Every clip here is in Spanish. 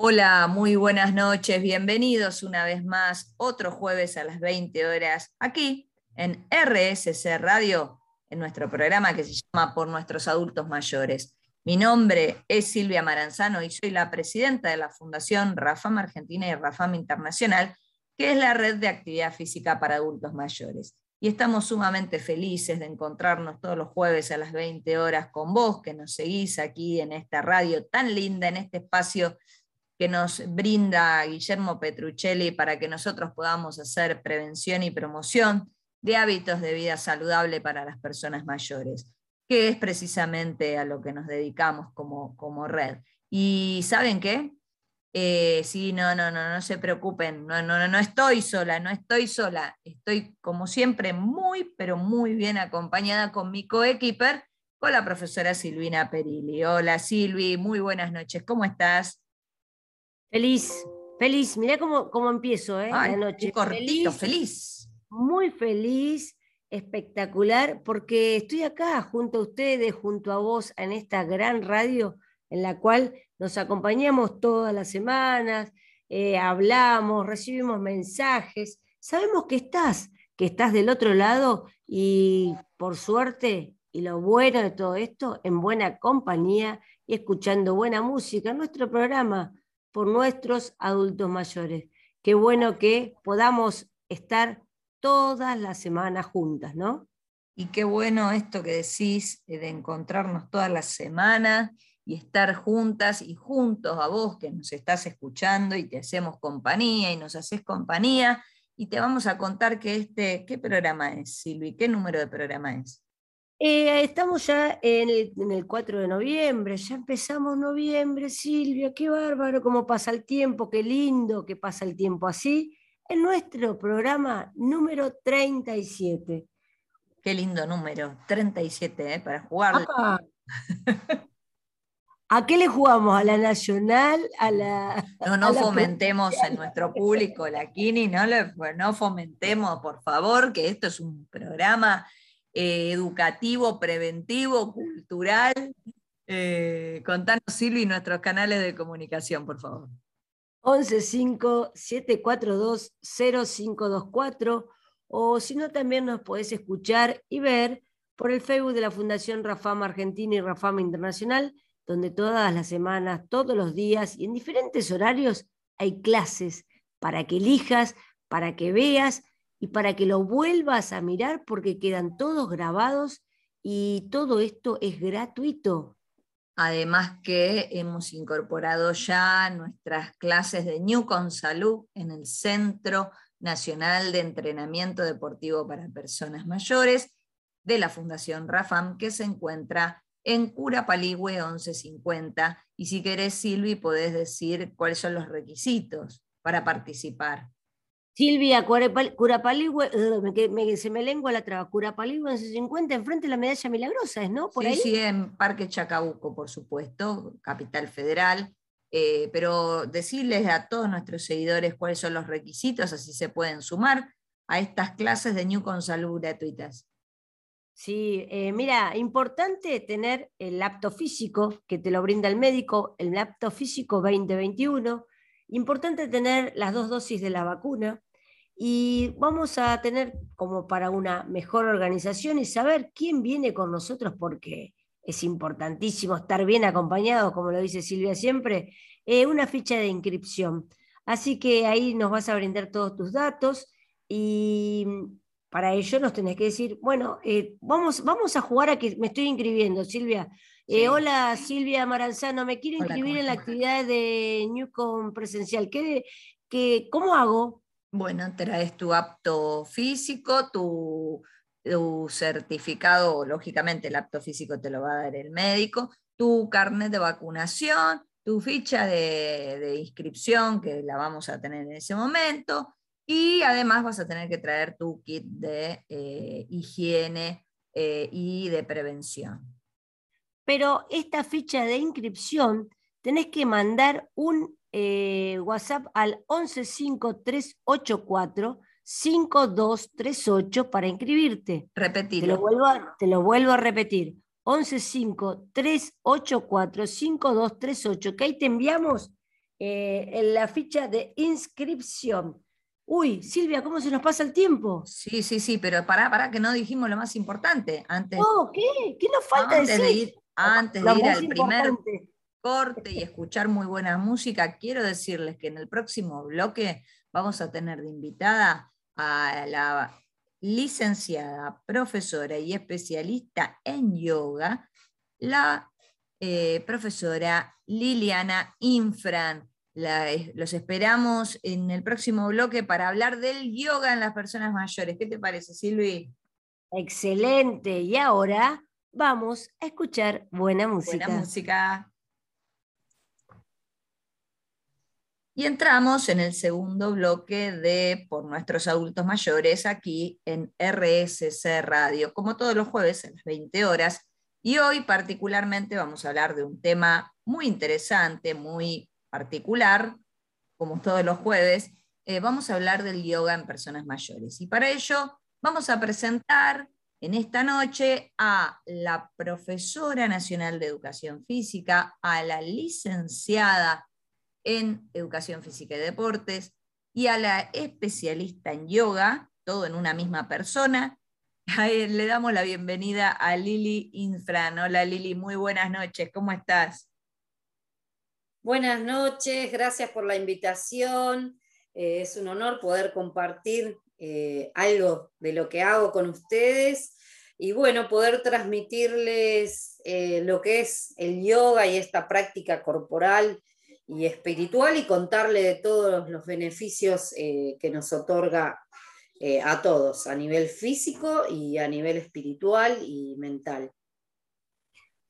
Hola, muy buenas noches, bienvenidos una vez más, otro jueves a las 20 horas, aquí en RSC Radio, en nuestro programa que se llama Por nuestros adultos mayores. Mi nombre es Silvia Maranzano y soy la presidenta de la Fundación Rafam Argentina y Rafam Internacional, que es la red de actividad física para adultos mayores. Y estamos sumamente felices de encontrarnos todos los jueves a las 20 horas con vos, que nos seguís aquí en esta radio tan linda, en este espacio que nos brinda Guillermo Petruccelli para que nosotros podamos hacer prevención y promoción de hábitos de vida saludable para las personas mayores, que es precisamente a lo que nos dedicamos como, como red. Y ¿saben qué? Eh, sí, no, no, no, no se preocupen, no, no, no estoy sola, no estoy sola, estoy como siempre muy, pero muy bien acompañada con mi coequiper, con la profesora Silvina Perilli. Hola Silvi, muy buenas noches, ¿cómo estás? Feliz, feliz. Mirá cómo, cómo empiezo, ¿eh? la noche. Cortito, feliz, Muy feliz, espectacular, porque estoy acá junto a ustedes, junto a vos, en esta gran radio en la cual nos acompañamos todas las semanas, eh, hablamos, recibimos mensajes. Sabemos que estás, que estás del otro lado y por suerte, y lo bueno de todo esto, en buena compañía y escuchando buena música. Nuestro programa por nuestros adultos mayores. Qué bueno que podamos estar todas las semanas juntas, ¿no? Y qué bueno esto que decís de encontrarnos todas las semanas y estar juntas y juntos a vos que nos estás escuchando y te hacemos compañía y nos haces compañía. Y te vamos a contar que este, ¿qué programa es, Silvi? ¿Qué número de programa es? Eh, estamos ya en el, 4 de noviembre, ya empezamos noviembre, Silvia, qué bárbaro, cómo pasa el tiempo, qué lindo que pasa el tiempo así, en nuestro programa número 37. Qué lindo número, 37, ¿eh? para jugar. ¿A qué le jugamos? ¿A la nacional? ¿A la.? No, no fomentemos en nuestro público la Kini, no, no fomentemos, por favor, que esto es un programa eh, educativo, preventivo, cultural. Eh, contanos, Silvi, nuestros canales de comunicación, por favor. 115-742-0524 o si no, también nos podés escuchar y ver por el Facebook de la Fundación Rafama Argentina y Rafama Internacional, donde todas las semanas, todos los días y en diferentes horarios hay clases para que elijas, para que veas y para que lo vuelvas a mirar porque quedan todos grabados y todo esto es gratuito. Además que hemos incorporado ya nuestras clases de New Con Salud en el Centro Nacional de Entrenamiento Deportivo para Personas Mayores de la Fundación Rafam, que se encuentra en Cura Paligüe 1150. Y si querés, Silvi, podés decir cuáles son los requisitos para participar. Silvia Curapaligüe, se me lengua la traba, Curapaligüe en 50 enfrente de la medalla milagrosa, ¿es no? ¿Por sí, sí, en Parque Chacabuco, por supuesto, capital federal. Eh, pero decirles a todos nuestros seguidores cuáles son los requisitos, así se pueden sumar a estas clases de New con Salud gratuitas. Sí, eh, mira, importante tener el laptop físico que te lo brinda el médico, el laptop físico 2021. Importante tener las dos dosis de la vacuna, y vamos a tener como para una mejor organización y saber quién viene con nosotros porque es importantísimo estar bien acompañado, como lo dice Silvia siempre, eh, una ficha de inscripción. Así que ahí nos vas a brindar todos tus datos y para ello nos tenés que decir, bueno, eh, vamos, vamos a jugar a que me estoy inscribiendo, Silvia. Eh, hola Silvia Maranzano, me quiero inscribir en la actividad de Newcom presencial. ¿Qué, qué, ¿Cómo hago? Bueno, traes tu apto físico, tu, certificado, lógicamente el apto físico te lo va a dar el médico, tu carnet de vacunación, tu ficha de, inscripción, que la vamos a tener en ese momento, y además vas a tener que traer tu kit de eh, higiene eh, y de prevención. Pero esta ficha de inscripción tenés que mandar un eh, WhatsApp al 115384 5238 para inscribirte. Repetir. Te lo vuelvo a, te lo vuelvo a repetir. 115-384-5238, que ahí te enviamos eh, en la ficha de inscripción. Uy, Silvia, ¿cómo se nos pasa el tiempo? Sí, sí, sí, pero pará, pará, que no dijimos lo más importante. Antes, oh, ¿qué? ¿Qué nos falta antes decir? de ir, antes de Lo ir más al primer. Corte y escuchar muy buena música, quiero decirles que en el próximo bloque vamos a tener de invitada a la licenciada, profesora y especialista en yoga, la eh, profesora Liliana Infran. La- eh, los esperamos en el próximo bloque para hablar del yoga en las personas mayores. ¿Qué te parece, Silvi? Excelente. Y ahora vamos a escuchar buena música. Buena música. Y entramos en el segundo bloque de Por nuestros adultos mayores aquí en RSC Radio, como todos los jueves a las 20 horas. Y hoy particularmente vamos a hablar de un tema muy interesante, muy particular, como todos los jueves. Eh, vamos a hablar del yoga en personas mayores. Y para ello vamos a presentar en esta noche a la profesora nacional de educación física, a la licenciada en educación física y deportes y a la especialista en yoga, todo en una misma persona. Le damos la bienvenida a Lili Infran. Hola Lili, muy buenas noches, ¿cómo estás? Buenas noches, gracias por la invitación. Eh, es un honor poder compartir eh, algo de lo que hago con ustedes y bueno, poder transmitirles eh, lo que es el yoga y esta práctica corporal y espiritual y contarle de todos los beneficios eh, que nos otorga eh, a todos, a nivel físico y a nivel espiritual y mental.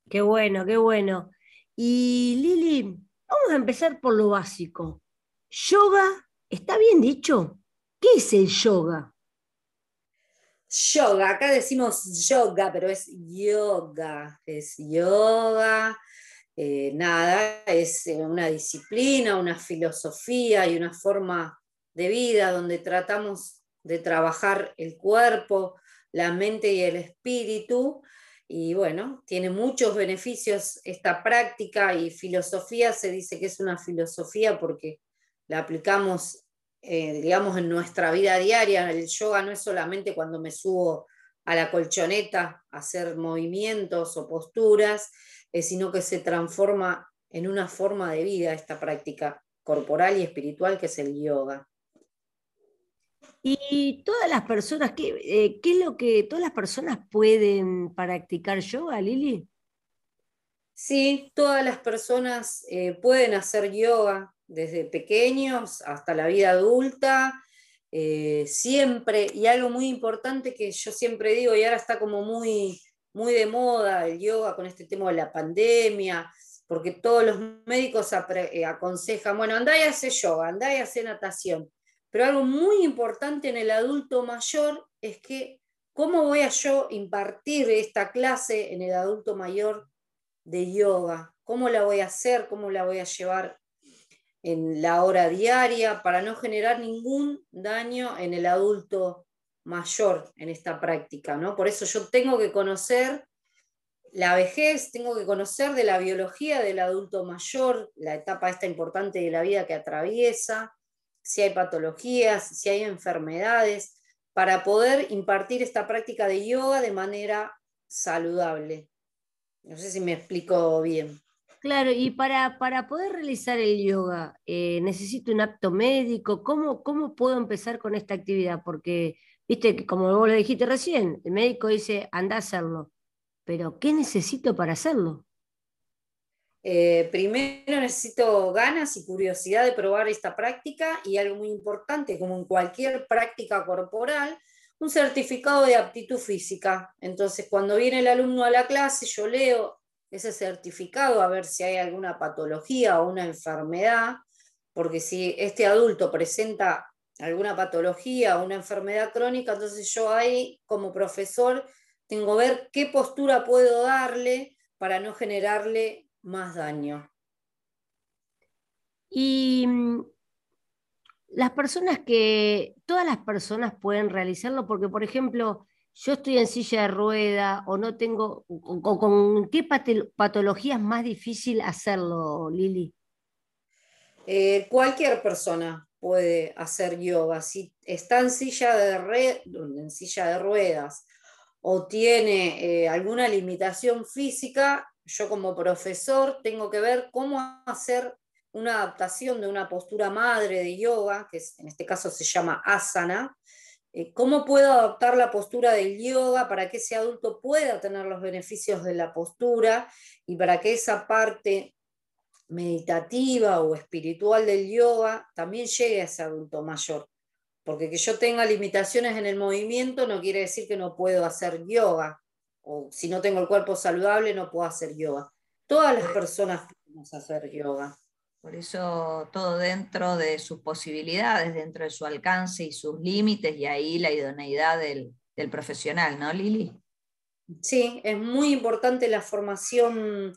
Qué bueno, qué bueno. Y Lili, vamos a empezar por lo básico. Yoga, ¿está bien dicho? ¿Qué es el yoga? Yoga, acá decimos yoga, pero es yoga, es yoga, eh, nada, es eh, una disciplina, una filosofía y una forma de vida donde tratamos de trabajar el cuerpo, la mente y el espíritu. Y bueno, tiene muchos beneficios esta práctica y filosofía, se dice que es una filosofía porque la aplicamos eh, digamos, en nuestra vida diaria. El yoga no es solamente cuando me subo a la colchoneta a hacer movimientos o posturas, eh, sino que se transforma en una forma de vida esta práctica corporal y espiritual que es el yoga. Y todas las personas, ¿qué, eh, qué es lo que todas las personas pueden practicar yoga, Lili? Sí, todas las personas eh, pueden hacer yoga desde pequeños hasta la vida adulta, eh, siempre, y algo muy importante que yo siempre digo, y ahora está como muy, muy de moda el yoga con este tema de la pandemia, porque todos los médicos eh, aconsejan, bueno, andá y hace yoga, andá y hace natación, pero algo muy importante en el adulto mayor es que, ¿cómo voy a yo impartir esta clase en el adulto mayor de yoga? ¿Cómo la voy a hacer? ¿Cómo la voy a llevar en la hora diaria para no generar ningún daño en el adulto mayor en esta práctica, ¿no? Por eso yo tengo que conocer la vejez, tengo que conocer de la biología del adulto mayor, la etapa esta importante de la vida que atraviesa, si hay patologías, si hay enfermedades, para poder impartir esta práctica de yoga de manera saludable. No sé si me explico bien. Claro, y para, para poder realizar el yoga, eh, ¿necesito un apto médico? ¿Cómo, ¿Cómo puedo empezar con esta actividad? Porque, viste, como vos lo dijiste recién, el médico dice, anda a hacerlo, pero ¿qué necesito para hacerlo? Eh, primero necesito ganas y curiosidad de probar esta práctica y algo muy importante, como en cualquier práctica corporal, un certificado de aptitud física. Entonces, cuando viene el alumno a la clase, yo leo ese certificado a ver si hay alguna patología o una enfermedad, porque si este adulto presenta alguna patología o una enfermedad crónica, entonces yo ahí como profesor tengo que ver qué postura puedo darle para no generarle más daño. Y mm, las personas que, todas las personas pueden realizarlo, porque por ejemplo, yo estoy en silla de rueda o no tengo, o, o con qué patología es más difícil hacerlo, Lili. Eh, cualquier persona puede hacer yoga. Si está en silla de, en silla de ruedas o tiene eh, alguna limitación física, yo como profesor tengo que ver cómo hacer una adaptación de una postura madre de yoga, que en este caso se llama asana, eh, cómo puedo adaptar la postura del yoga para que ese adulto pueda tener los beneficios de la postura y para que esa parte meditativa o espiritual del yoga también llegue a ese adulto mayor. Porque que yo tenga limitaciones en el movimiento no quiere decir que no puedo hacer yoga. O si no tengo el cuerpo saludable no puedo hacer yoga. Todas las personas podemos hacer yoga. Por eso todo dentro de sus posibilidades, dentro de su alcance y sus límites, y ahí la idoneidad del, del profesional, ¿no, Lili? Sí, es muy importante la formación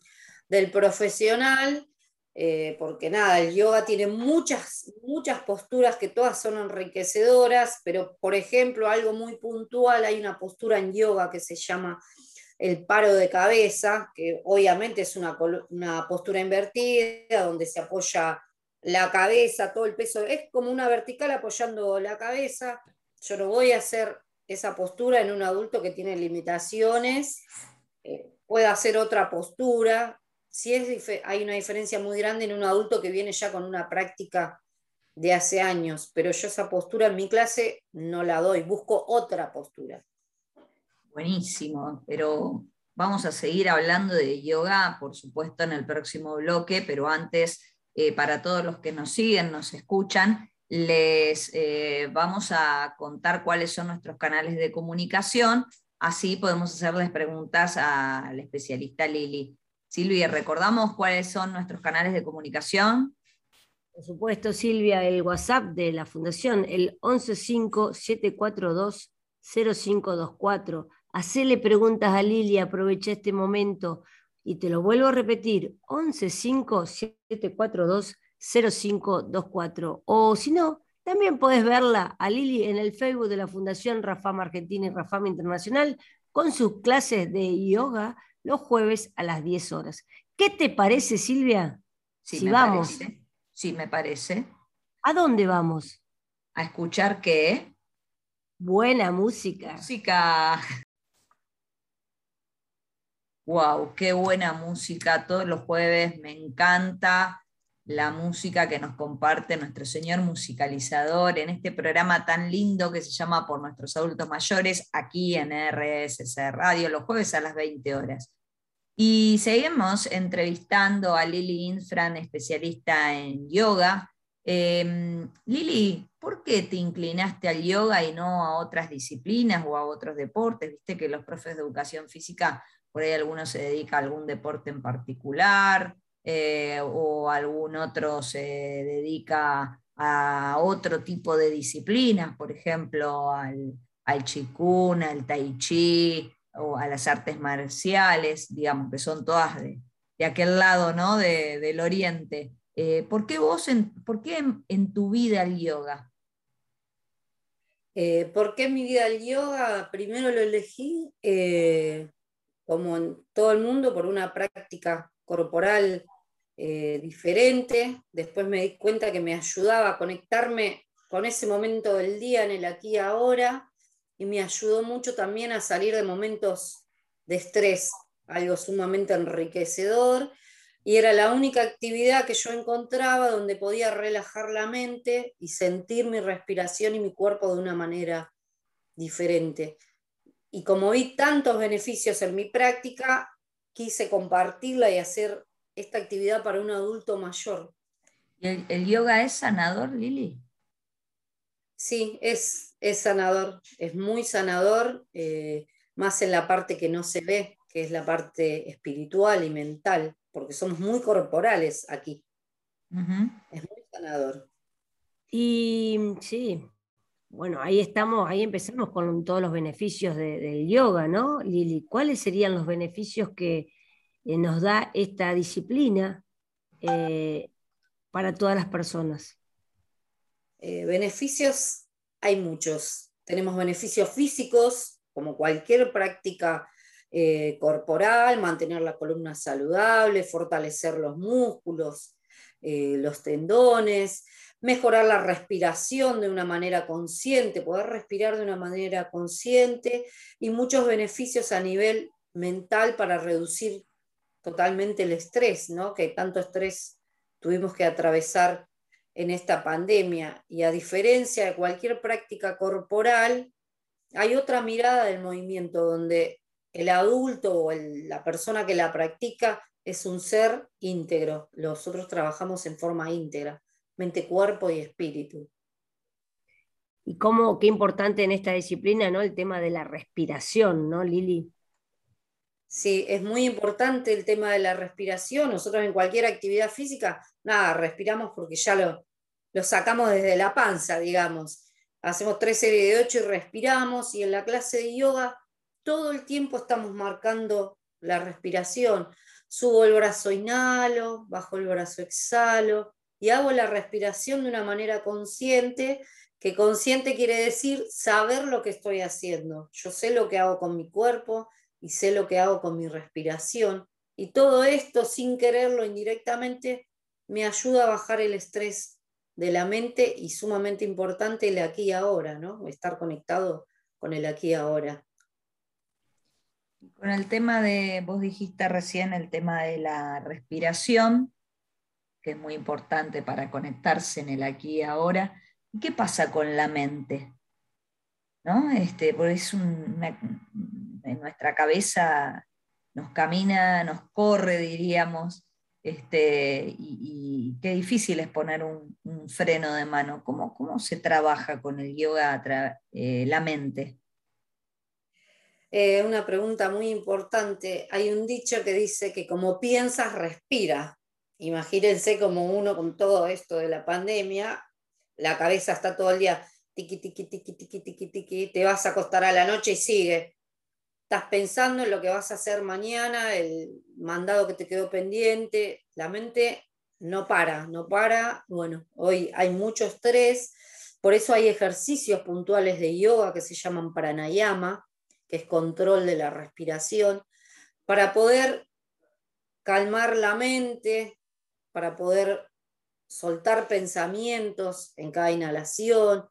del profesional eh, porque nada, el yoga tiene muchas, muchas posturas que todas son enriquecedoras, pero por ejemplo, algo muy puntual, hay una postura en yoga que se llama el paro de cabeza, que obviamente es una, una postura invertida, donde se apoya la cabeza, todo el peso, es como una vertical apoyando la cabeza. Yo no voy a hacer esa postura en un adulto que tiene limitaciones, eh, puede hacer otra postura, sí es, hay una diferencia muy grande en un adulto que viene ya con una práctica de hace años, pero yo esa postura en mi clase no la doy, busco otra postura. Buenísimo, pero vamos a seguir hablando de yoga, por supuesto, en el próximo bloque, pero antes, eh, para todos los que nos siguen, nos escuchan, les eh, vamos a contar cuáles son nuestros canales de comunicación, así podemos hacerles preguntas al especialista Lili. Silvia, ¿recordamos cuáles son nuestros canales de comunicación? Por supuesto, Silvia, el WhatsApp de la Fundación, el 115-742-0524. Hacele preguntas a Lili, aprovecha este momento y te lo vuelvo a repetir, 115-742-0524. O si no, también puedes verla a Lili en el Facebook de la Fundación Rafam Argentina y Rafam Internacional con sus clases de yoga los jueves a las 10 horas. ¿Qué te parece, Silvia? Sí, si vamos. Sí, me parece. ¿A dónde vamos? A escuchar qué? Buena música. Música. Wow, qué buena música. Todos los jueves me encanta la música que nos comparte nuestro señor musicalizador en este programa tan lindo que se llama Por nuestros adultos mayores, aquí en RSC Radio, los jueves a las 20 horas. Y seguimos entrevistando a Lili Infran, especialista en yoga. Em, Lili, ¿por qué te inclinaste al yoga y no a otras disciplinas o a otros deportes? Viste que los profes de educación física, por ahí algunos se dedica a algún deporte en particular, eh, o algún otro se dedica a otro tipo de disciplinas, por ejemplo, al, al chikun, al tai chi o a las artes marciales, digamos, que son todas de, aquel lado ¿no? del oriente. Eh, ¿Por qué vos, en, por qué en, tu vida el yoga? Eh, ¿Por qué mi vida el yoga? Primero lo elegí, como en todo el mundo, por una práctica corporal eh, diferente. Después me di cuenta que me ayudaba a conectarme con ese momento del día, en el aquí y ahora, y me ayudó mucho también a salir de momentos de estrés, algo sumamente enriquecedor. Y era la única actividad que yo encontraba donde podía relajar la mente y sentir mi respiración y mi cuerpo de una manera diferente. Y como vi tantos beneficios en mi práctica, quise compartirla y hacer esta actividad para un adulto mayor. ¿Y el, yoga es sanador, Lili? Sí, es, es sanador, es muy sanador, eh, más en la parte que no se ve, que es la parte espiritual y mental, porque somos muy corporales aquí. Es muy sanador. Y sí, bueno, ahí estamos, ahí empezamos con todos los beneficios del yoga, ¿no, Lili? ¿Cuáles serían los beneficios que, eh, nos da esta disciplina eh, para todas las personas? Eh, beneficios hay muchos. Tenemos beneficios físicos, como cualquier práctica corporal, mantener la columna saludable, fortalecer los músculos, los tendones, mejorar la respiración de una manera consciente, poder respirar de una manera consciente y muchos beneficios a nivel mental para reducir totalmente el estrés, ¿no? que tanto estrés tuvimos que atravesar en esta pandemia. Y a diferencia de cualquier práctica corporal, hay otra mirada del movimiento donde el adulto o la persona que la practica es un ser íntegro. Nosotros trabajamos en forma íntegra, mente, cuerpo y espíritu. Y cómo, qué importante en esta disciplina, ¿no? El tema de la respiración, ¿no, Lili? Sí, es muy importante el tema de la respiración. Nosotros en cualquier actividad física, nada, respiramos porque ya lo, lo sacamos desde la panza, digamos. Hacemos tres series de ocho y respiramos. Y en la clase de yoga todo el tiempo estamos marcando la respiración. Subo el brazo, inhalo, bajo el brazo, exhalo. Y hago la respiración de una manera consciente, que consciente quiere decir saber lo que estoy haciendo. Yo sé lo que hago con mi cuerpo, y sé lo que hago con mi respiración. Y todo esto, sin quererlo indirectamente, me ayuda a bajar el estrés de la mente y sumamente importante el aquí y ahora, ¿no? Estar conectado con el aquí y ahora. Con el tema de, vos dijiste recién el tema de la respiración, que es muy importante para conectarse en el aquí y ahora. ¿Qué pasa con la mente? ¿No? Este, porque es una, en nuestra cabeza nos camina, nos corre, diríamos, este, y, qué difícil es poner un, freno de mano. ¿Cómo, ¿Cómo, se trabaja con el yoga eh, la mente? Eh, una pregunta muy importante. Hay un dicho que dice que como piensas, respira. Imagínense como uno con todo esto de la pandemia, la cabeza está todo el día tiqui, tiqui, tiqui, tiqui, tiqui, tiqui, te vas a acostar a la noche y sigue estás pensando en lo que vas a hacer mañana, el mandado que te quedó pendiente, la mente no para, no para. Bueno, hoy hay mucho estrés, por eso hay ejercicios puntuales de yoga que se llaman pranayama, que es control de la respiración, para poder calmar la mente, para poder soltar pensamientos en cada inhalación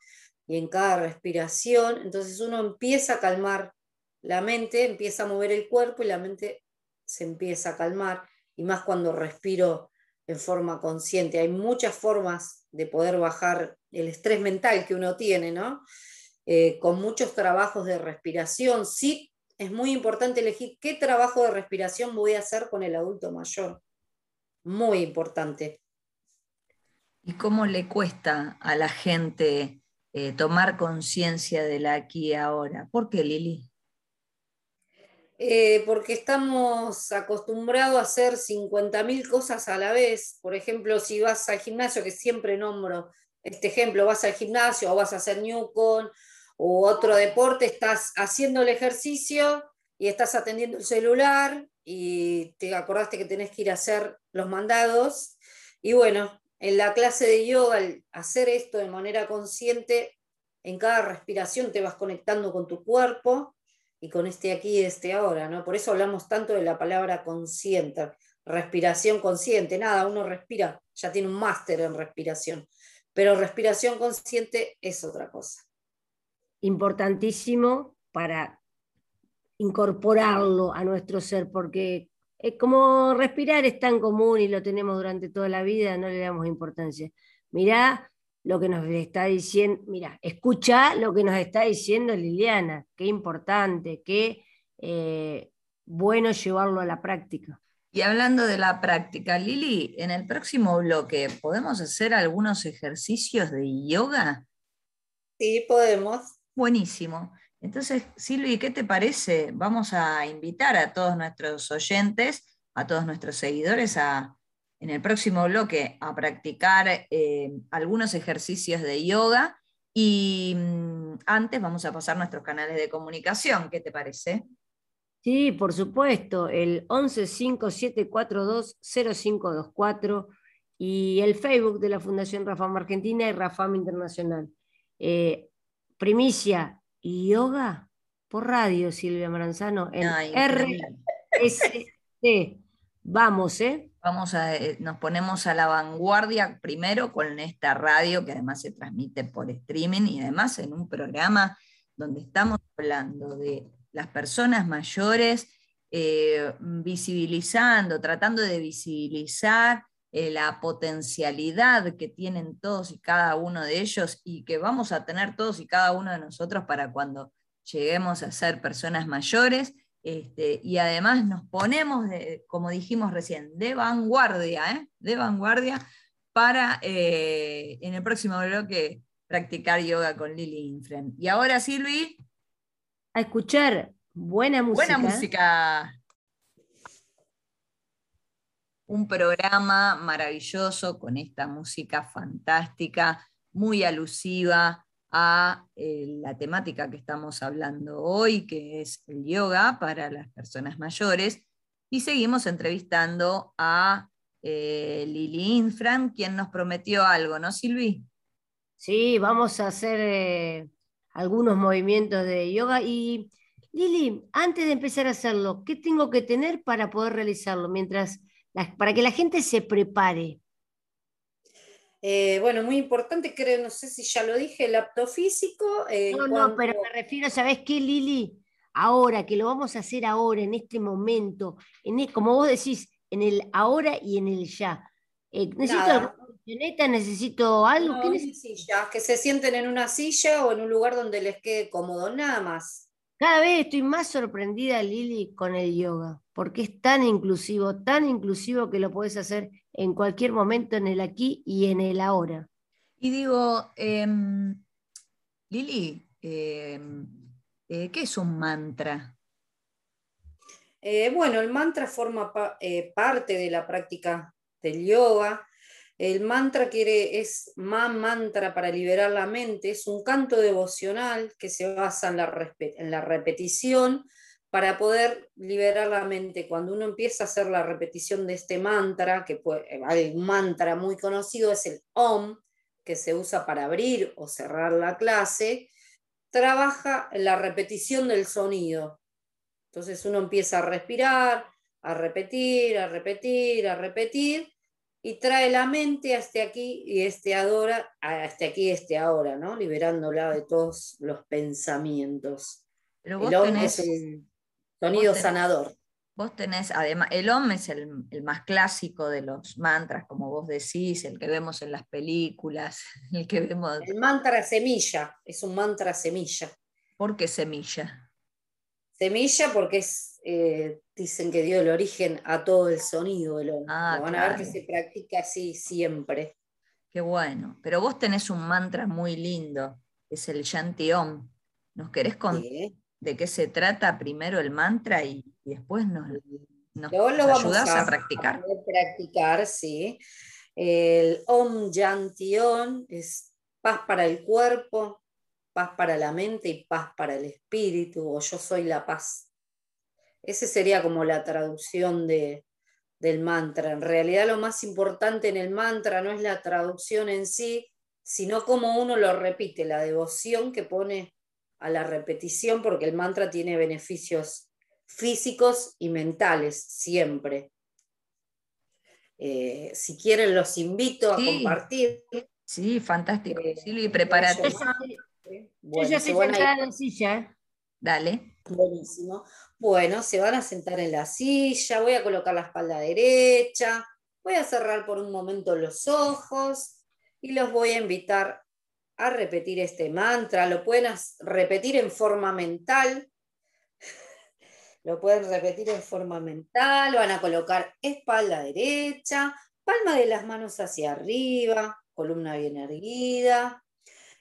y en cada respiración. Entonces uno empieza a calmar la mente empieza a mover el cuerpo y la mente se empieza a calmar, y más cuando respiro en forma consciente. Hay muchas formas de poder bajar el estrés mental que uno tiene, ¿no? Eh, con muchos trabajos de respiración. Sí, es muy importante elegir qué trabajo de respiración voy a hacer con el adulto mayor. Muy importante. ¿Y cómo le cuesta a la gente eh, tomar conciencia de la aquí y ahora? ¿Por qué, Lili? Eh, porque estamos acostumbrados a hacer 50.000 cosas a la vez. Por ejemplo, si vas al gimnasio, que siempre nombro este ejemplo, vas al gimnasio o vas a hacer Newcon o otro deporte, estás haciendo el ejercicio y estás atendiendo el celular y te acordaste que tenés que ir a hacer los mandados. Y bueno, en la clase de yoga, al hacer esto de manera consciente, en cada respiración te vas conectando con tu cuerpo y con este aquí y este ahora, ¿no? Por eso hablamos tanto de la palabra consciente, respiración consciente, nada, uno respira, ya tiene un máster en respiración, pero respiración consciente es otra cosa. Importantísimo para incorporarlo a nuestro ser, porque es como respirar es tan común y lo tenemos durante toda la vida, no le damos importancia. Mirá lo que nos está diciendo, mira, escucha lo que nos está diciendo Liliana, qué importante, qué eh, bueno llevarlo a la práctica. Y hablando de la práctica, Lili, en el próximo bloque, ¿podemos hacer algunos ejercicios de yoga? Sí, podemos. Buenísimo. Entonces, Silvi, ¿qué te parece? Vamos a invitar a todos nuestros oyentes, a todos nuestros seguidores a en el próximo bloque a practicar eh, algunos ejercicios de yoga y mm, antes vamos a pasar nuestros canales de comunicación. ¿Qué te parece? Sí, por supuesto, el 1157420524 y el Facebook de la Fundación Rafam Argentina y Rafam Internacional. Eh, primicia yoga por radio, Silvia Maranzano, en RSC Vamos, ¿eh? Vamos a, eh, nos ponemos a la vanguardia primero con esta radio que además se transmite por streaming y además en un programa donde estamos hablando de las personas mayores, eh, visibilizando, tratando de visibilizar eh, la potencialidad que tienen todos y cada uno de ellos y que vamos a tener todos y cada uno de nosotros para cuando lleguemos a ser personas mayores este, y además nos ponemos, como dijimos recién, de vanguardia, ¿eh? de vanguardia para eh, en el próximo bloque practicar yoga con Lili Infren. Y ahora, Silvi. A escuchar buena música. Buena música. Un programa maravilloso con esta música fantástica, muy alusiva a eh, la temática que estamos hablando hoy, que es el yoga para las personas mayores. Y seguimos entrevistando a eh, Lili Infran, quien nos prometió algo, ¿no, Silvi? Sí, vamos a hacer eh, algunos movimientos de yoga. Y Lili, antes de empezar a hacerlo, ¿qué tengo que tener para poder realizarlo? Mientras, para que la gente se prepare. Eh, bueno, muy importante, creo, no sé si ya lo dije, el apto físico. Eh, no, no, pero me refiero, ¿sabes qué, Lili? Ahora, que lo vamos a hacer ahora, en este momento, en, e, como vos decís, en el ahora y en el ya. Eh, necesito alguna necesito algo. No, silla, que se sienten en una silla o en un lugar donde les quede cómodo, nada más. Cada vez estoy más sorprendida, Lili, con el yoga, porque es tan inclusivo, tan inclusivo que lo puedes hacer en cualquier momento, en el aquí y en el ahora. Y digo, em, Lili, em, eh, ¿qué es un mantra? Eh, bueno, el mantra forma eh, parte de la práctica del yoga. El mantra quiere, es más mantra para liberar la mente, es un canto devocional que se basa en la, en la repetición para poder liberar la mente. Cuando uno empieza a hacer la repetición de este mantra, que hay un mantra muy conocido, es el OM, que se usa para abrir o cerrar la clase, trabaja la repetición del sonido. Entonces uno empieza a respirar, a repetir, a repetir, a repetir, y trae la mente hasta aquí y este ahora, hasta aquí y este ahora, ¿no? Liberándola de todos los pensamientos. el OM es un sonido sanador. Vos tenés, además, el OM es el, más clásico de los mantras, como vos decís, el que vemos en las películas, el que vemos... El mantra semilla, es un mantra semilla. ¿Por qué semilla? Semilla porque es, eh, dicen que dio el origen a todo el sonido del OM. Ah, van a ver que se practica así siempre. Qué bueno. Pero vos tenés un mantra muy lindo, es el Yanti Om. ¿Nos querés contar de qué se trata primero el mantra y, después nos, nos, ayudás a, practicar? A practicar, sí. El Om Yanti Om es paz para el cuerpo, paz para la mente y paz para el espíritu, o yo soy la paz. Ese sería como la traducción de, del mantra. En realidad lo más importante en el mantra no es la traducción en sí, sino cómo uno lo repite, la devoción que pone a la repetición, porque el mantra tiene beneficios físicos y mentales siempre. Eh, si quieren, los invito a compartir. Sí, fantástico. Eh, Silvi, prepárate. Yo ya estoy sentada en la silla. ¿eh? Dale. Buenísimo. Bueno, se van a sentar en la silla, voy a colocar la espalda derecha, voy a cerrar por un momento los ojos y los voy a invitar a repetir este mantra. Lo pueden repetir en forma mental. Lo pueden repetir en forma mental. Van a colocar espalda derecha, palma de las manos hacia arriba, columna bien erguida.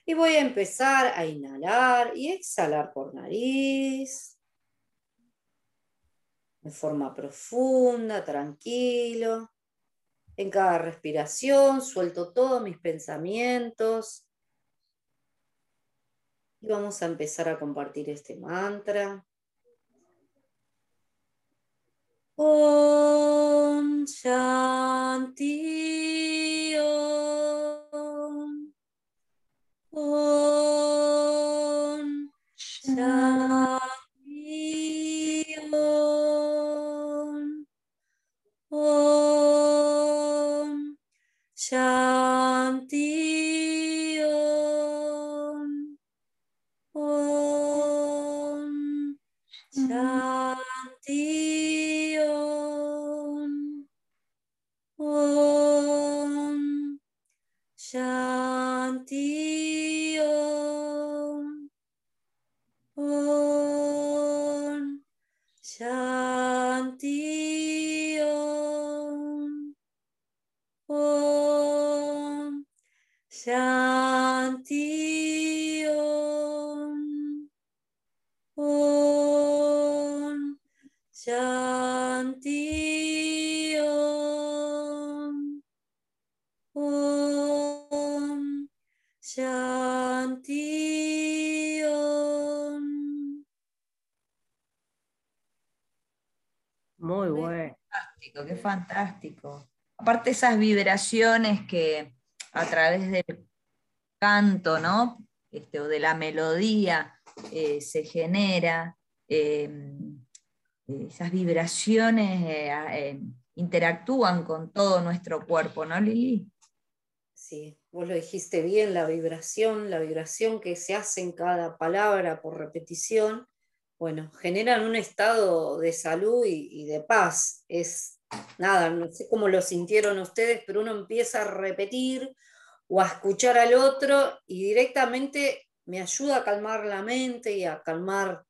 Y voy a empezar a inhalar y exhalar por nariz. De forma profunda, tranquilo. En cada respiración suelto todos mis pensamientos. Y vamos a empezar a compartir este mantra. Om Shanti Om Shanti Om. Om. Shanti Om. Muy bueno. Fantástico, qué fantástico. Aparte esas vibraciones que a través del canto, ¿no? Este, o de la melodía eh, se genera, eh, esas vibraciones eh, eh, interactúan con todo nuestro cuerpo, ¿no, Lili? Sí, vos lo dijiste bien, la vibración, la vibración que se hace en cada palabra por repetición, bueno, generan un estado de salud y de paz. Es nada, no sé cómo lo sintieron ustedes, pero uno empieza a repetir o a escuchar al otro y directamente me ayuda a calmar la mente y a calmar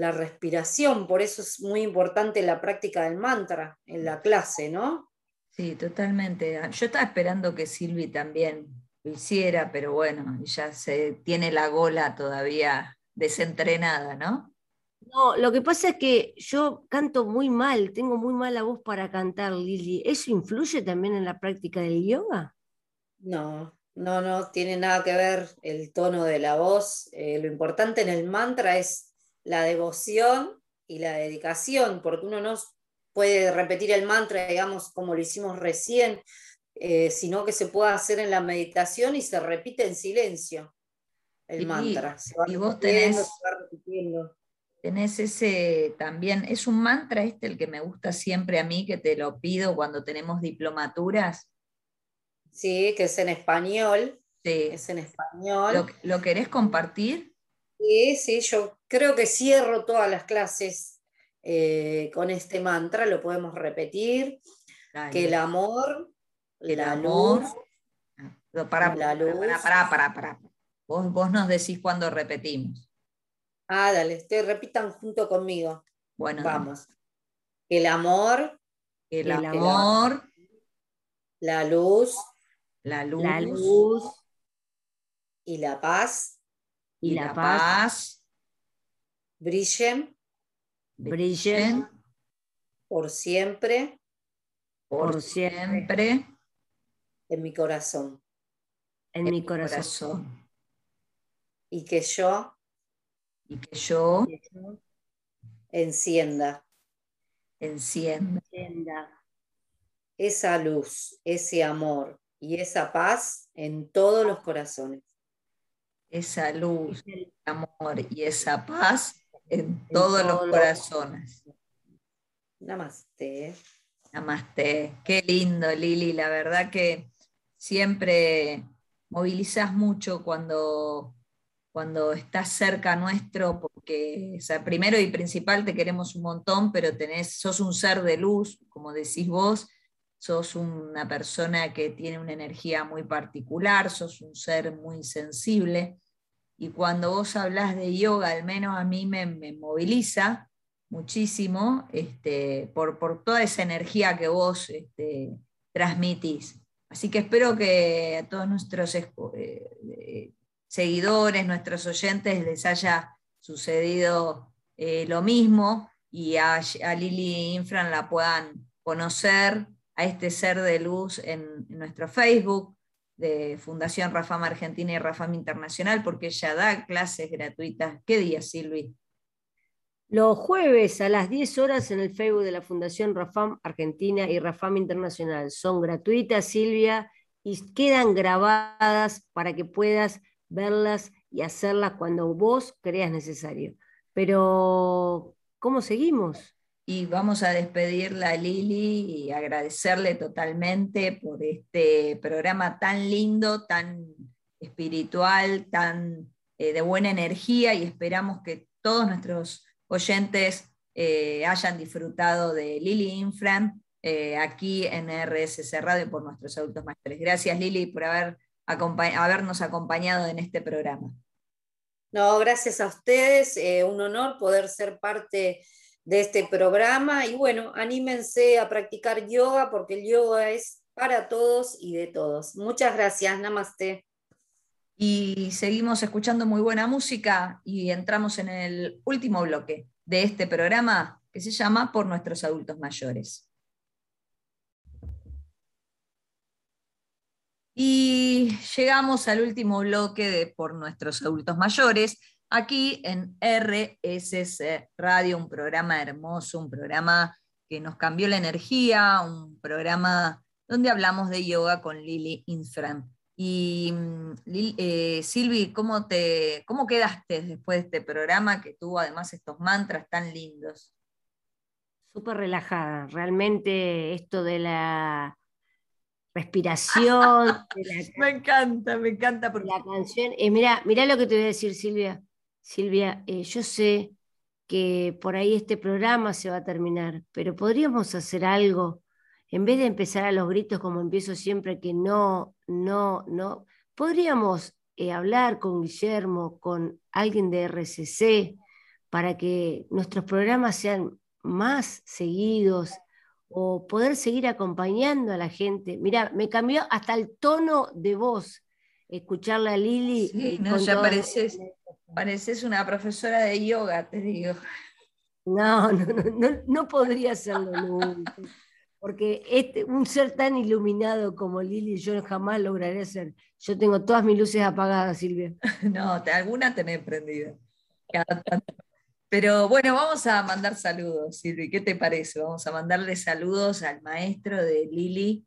la respiración. Por eso es muy importante la práctica del mantra en la clase, ¿no? Sí, totalmente. Ah, Yo estaba esperando que Silvi también lo hiciera, pero bueno, ya se tiene la gola todavía desentrenada, ¿no? No, lo que pasa es que yo canto muy mal, tengo muy mala voz para cantar, Lili. ¿Eso influye también en la práctica del yoga? No, no, no tiene nada que ver el tono de la voz. Eh, lo importante en el mantra es la devoción y la dedicación, porque uno no puede repetir el mantra, digamos, como lo hicimos recién, eh, sino que se puede hacer en la meditación y se repite en silencio el Y- mantra. Se va y vos tenés- se va repitiendo. Tenés ese también, es un mantra este el que me gusta siempre a mí, que te lo pido cuando tenemos diplomaturas. Sí, que es en español, Sí. es en español. ¿Lo, lo querés compartir? Sí, sí, yo creo que cierro todas las clases eh, con este mantra, lo podemos repetir, Dale. que el amor, El la amor, luz, No, pará, La luz. pará, pará, pará, pará. Vos, vos nos decís cuando repetimos. ah, dale, ustedes repitan junto conmigo, Bueno, vamos. El amor, El, El amor, la luz la luz, La luz y la paz y la paz brillen brillen por siempre por, por siempre en mi corazón en mi corazón. y que yo y que yo encienda encienda Encienda esa luz, ese amor y esa paz en todos los corazones. Esa luz, amor y esa paz en todos los corazones. Namaste. Namaste. Qué lindo, Lili. La verdad que siempre movilizas mucho cuando, cuando estás cerca nuestro, porque o sea, primero y principal te queremos un montón, pero tenés, sos un ser de luz, como decís vos, sos una persona que tiene una energía muy particular, sos un ser muy sensible. Y cuando vos hablas de yoga, al menos a mí me, me moviliza muchísimo este, por, por toda esa energía que vos este, transmitís. Así que espero que a todos nuestros eh, eh, seguidores, nuestros oyentes, les haya sucedido eh, lo mismo y a, a Lili Infran la puedan conocer a este ser de luz en, nuestro Facebook de Fundación Rafam Argentina y Rafam Internacional, porque ella da clases gratuitas. ¿Qué día, Silvi? Los jueves a las 10 horas en el Facebook de la Fundación Rafam Argentina y Rafam Internacional. Son gratuitas, Silvia, y quedan grabadas para que puedas verlas y hacerlas cuando vos creas necesario. Pero, ¿cómo seguimos? Y vamos a despedirla a Lili y agradecerle totalmente por este programa tan lindo, tan espiritual, tan eh, de buena energía y esperamos que todos nuestros oyentes eh, hayan disfrutado de Lili Infran eh, aquí en RSC Radio por nuestros adultos mayores. Gracias Lili por haber habernos acompañado en este programa. No, gracias a ustedes, un honor poder ser parte de este programa y bueno, anímense a practicar yoga porque el yoga es para todos y de todos. Muchas gracias, namaste. Y seguimos escuchando muy buena música y entramos en el último bloque de este programa que se llama Por nuestros adultos mayores. Y llegamos al último bloque de Por nuestros adultos mayores, aquí en RSC Radio, un programa hermoso, un programa que nos cambió la energía, un programa donde hablamos de yoga con Lili Infran. Y mm, eh, Silvi, ¿cómo, te, ¿cómo quedaste después de este programa que tuvo además estos mantras tan lindos? Súper relajada, realmente esto de la respiración. me encanta, me encanta. Porque... La canción, eh, mira, mira lo que te voy a decir, Silvia. Silvia, eh, yo sé que por ahí este programa se va a terminar, pero podríamos hacer algo, en vez de empezar a los gritos como empiezo siempre, que no, no, no, podríamos eh, hablar con Guillermo, con alguien de RCC, para que nuestros programas sean más seguidos o poder seguir acompañando a la gente. Mira, me cambió hasta el tono de voz escucharla a Lili. Sí, no, ya pareces, pareces, una profesora de yoga, te digo. No, no, no, no, podría serlo nunca. Porque este, un ser tan iluminado como Lili yo jamás lograré ser. Yo tengo todas mis luces apagadas, Silvia. No, te, alguna tenés prendida. Pero bueno, vamos a mandar saludos, Silvi. ¿Qué te parece? Vamos a mandarle saludos al maestro de Lili,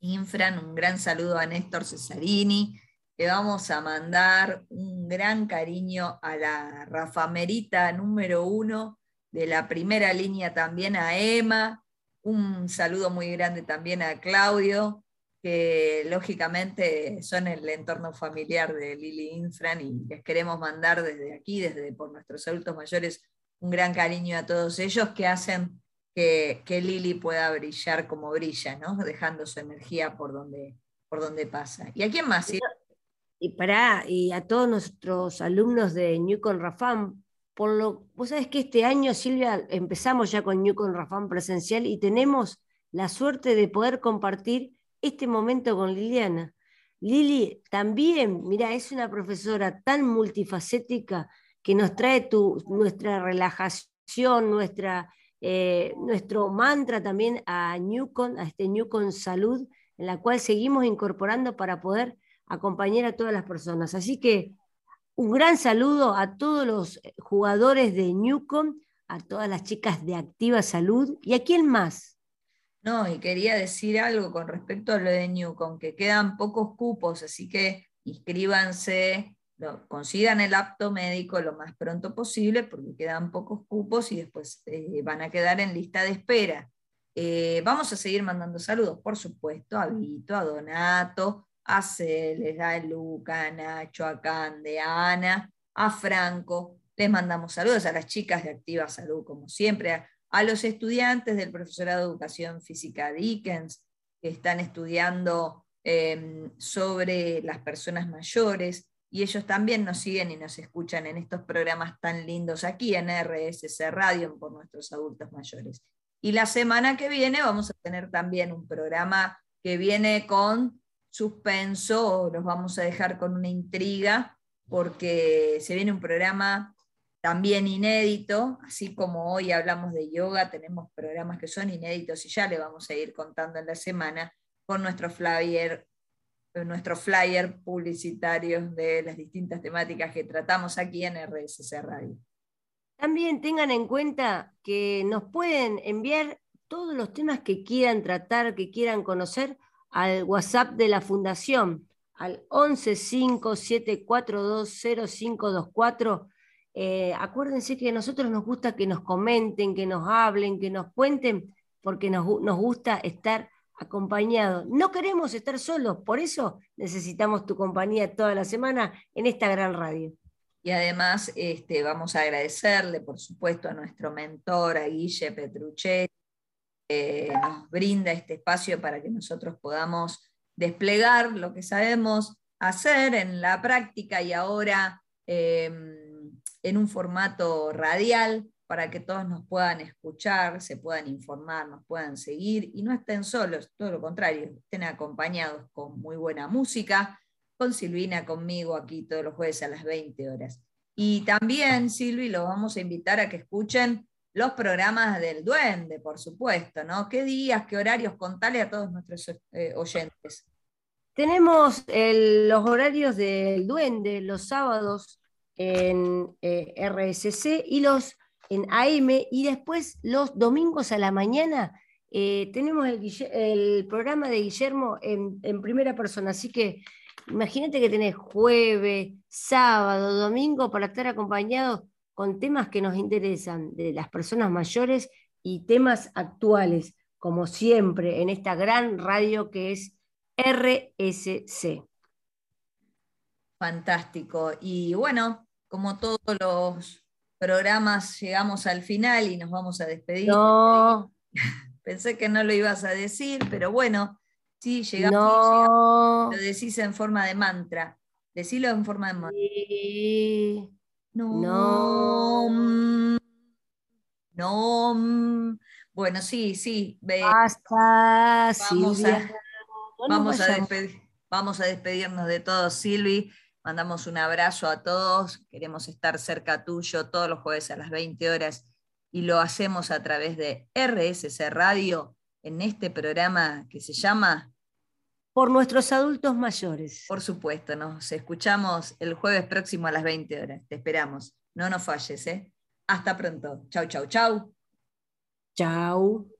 Infran, un gran saludo a Néstor Cesarini. Le vamos a mandar un gran cariño a la Rafa Merita número uno de la primera línea también a Emma. Un saludo muy grande también a Claudio, que lógicamente son el entorno familiar de Lili Infran y les queremos mandar desde aquí, desde por nuestros adultos mayores, un gran cariño a todos ellos que hacen que, Lili pueda brillar como brilla, ¿no? dejando su energía por donde, por donde pasa. ¿Y a quién más? Y, para, y a todos nuestros alumnos de Newcon Rafam, por lo, vos sabés que este año, Silvia, empezamos ya con Newcon Rafam presencial y tenemos la suerte de poder compartir este momento con Liliana. Lili también, mira, es una profesora tan multifacética que nos trae tu, nuestra relajación, nuestra eh, nuestro mantra también a Newcon, a este Newcon Salud, en la cual seguimos incorporando para poder acompañar a todas las personas. Así que un gran saludo a todos los jugadores de Newcon, a todas las chicas de Activa Salud y a quién más. No, y quería decir algo con respecto a lo de Newcon, que quedan pocos cupos, así que inscríbanse, consigan el apto médico lo más pronto posible porque quedan pocos cupos y después eh, van a quedar en lista de espera. Eh, vamos a seguir mandando saludos, por supuesto, a Vito, a Donato, a Celes, a Luca, a Nacho, a Cande, a Ana, a Franco. Les mandamos saludos a las chicas de Activa Salud, como siempre, a, los estudiantes del profesorado de Educación Física Dickens, que están estudiando em, sobre las personas mayores, y ellos también nos siguen y nos escuchan en estos programas tan lindos aquí en RSC Radio por nuestros adultos mayores. Y la semana que viene vamos a tener también un programa que viene con suspenso, o los vamos a dejar con una intriga, porque se viene un programa también inédito, así como hoy hablamos de yoga, tenemos programas que son inéditos y ya le vamos a ir contando en la semana con nuestro Flavier nuestro flyer publicitario de las distintas temáticas que tratamos aquí en RSC Radio. También tengan en cuenta que nos pueden enviar todos los temas que quieran tratar, que quieran conocer al WhatsApp de la Fundación, al 1157420524. eh, acuérdense que a nosotros nos gusta que nos comenten, que nos hablen, que nos cuenten, porque nos, nos gusta estar acompañados. No queremos estar solos, por eso necesitamos tu compañía toda la semana en esta gran radio. Y además este, vamos a agradecerle, por supuesto, a nuestro mentor, a Guille Petruchet, que nos brinda este espacio para que nosotros podamos desplegar lo que sabemos hacer en la práctica y ahora em, en un formato radial para que todos nos puedan escuchar, se puedan informar, nos puedan seguir y no estén solos, todo lo contrario, estén acompañados con muy buena música, con Silvina conmigo aquí todos los jueves a las 20 horas. Y también, Silvi, los vamos a invitar a que escuchen los programas del Duende, por supuesto, ¿no? ¿Qué días, qué horarios? Contale a todos nuestros eh, oyentes. Tenemos los horarios del Duende los sábados en eh, RSC y los en AM y después los domingos a la mañana eh, tenemos el, programa de Guillermo en, primera persona, así que imagínate que tenés jueves, sábado, domingo para estar acompañados con temas que nos interesan de las personas mayores y temas actuales, como siempre en esta gran radio que es RSC. Fantástico. Y bueno, como todos los programas llegamos al final y nos vamos a despedir. No. Pensé que no lo ibas a decir, pero bueno, sí, llegamos. Lo decís en forma de mantra. Decilo en forma de mantra. No. No. Bueno, sí, sí. Basta, vamos, a, vamos, a despedir, vamos a despedirnos de todos, Silvi. Mandamos un abrazo a todos, queremos estar cerca tuyo todos los jueves a las 20 horas y lo hacemos a través de RSC Radio en este programa que se llama Por nuestros adultos mayores. Por supuesto, nos escuchamos el jueves próximo a las 20 horas. Te esperamos. No nos falles, ¿eh? Hasta pronto. Chau, chau, chau. Chau.